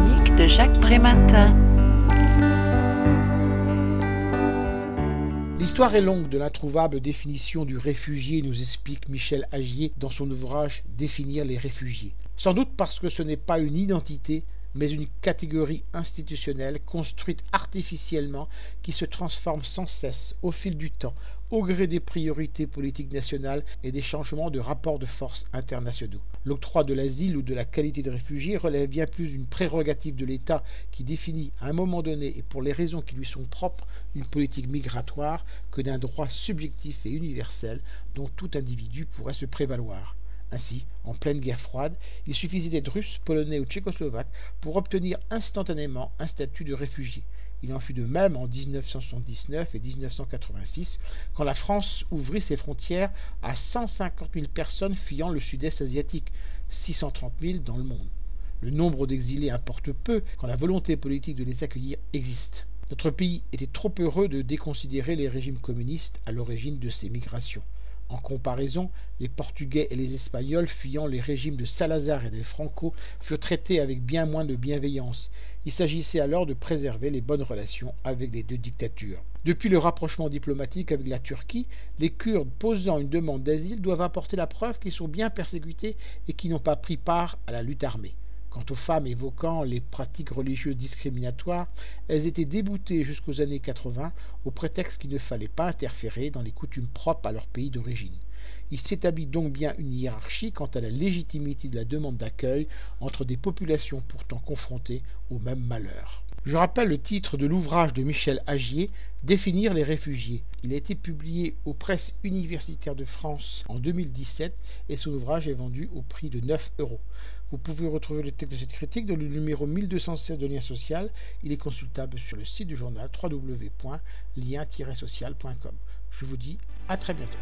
de Jacques. L'histoire est longue de l'introuvable définition du réfugié, nous explique Michel Agier dans son ouvrage Définir les réfugiés. Sans doute parce que ce n'est pas une identité, mais une catégorie institutionnelle construite artificiellement qui se transforme sans cesse au fil du temps, au gré des priorités politiques nationales et des changements de rapports de force internationaux. L'octroi de l'asile ou de la qualité de réfugié relève bien plus d'une prérogative de l'État qui définit à un moment donné et pour les raisons qui lui sont propres une politique migratoire que d'un droit subjectif et universel dont tout individu pourrait se prévaloir. Ainsi, en pleine guerre froide, il suffisait d'être russe, polonais ou tchécoslovaque pour obtenir instantanément un statut de réfugié. Il en fut de même en 1979 et 1986, quand la France ouvrit ses frontières à 150 000 personnes fuyant le sud-est asiatique, 630 000 dans le monde. Le nombre d'exilés importe peu quand la volonté politique de les accueillir existe. Notre pays était trop heureux de déconsidérer les régimes communistes à l'origine de ces migrations. En comparaison, les Portugais et les Espagnols, fuyant les régimes de Salazar et de Franco, furent traités avec bien moins de bienveillance. Il s'agissait alors de préserver les bonnes relations avec les deux dictatures. Depuis le rapprochement diplomatique avec la Turquie, les Kurdes posant une demande d'asile doivent apporter la preuve qu'ils sont bien persécutés et qu'ils n'ont pas pris part à la lutte armée. Quant aux femmes évoquant les pratiques religieuses discriminatoires, elles étaient déboutées jusqu'aux années 80 au prétexte qu'il ne fallait pas interférer dans les coutumes propres à leur pays d'origine. Il s'établit donc bien une hiérarchie quant à la légitimité de la demande d'accueil entre des populations pourtant confrontées au même malheur. Je rappelle le titre de l'ouvrage de Michel Agier, Définir les réfugiés. Il a été publié aux presses universitaires de France en 2017 et son ouvrage est vendu au prix de 9 euros. Vous pouvez retrouver le texte de cette critique dans le numéro 1216 de Lien Social. Il est consultable sur le site du journal www.lien-social.com. Je vous dis à très bientôt.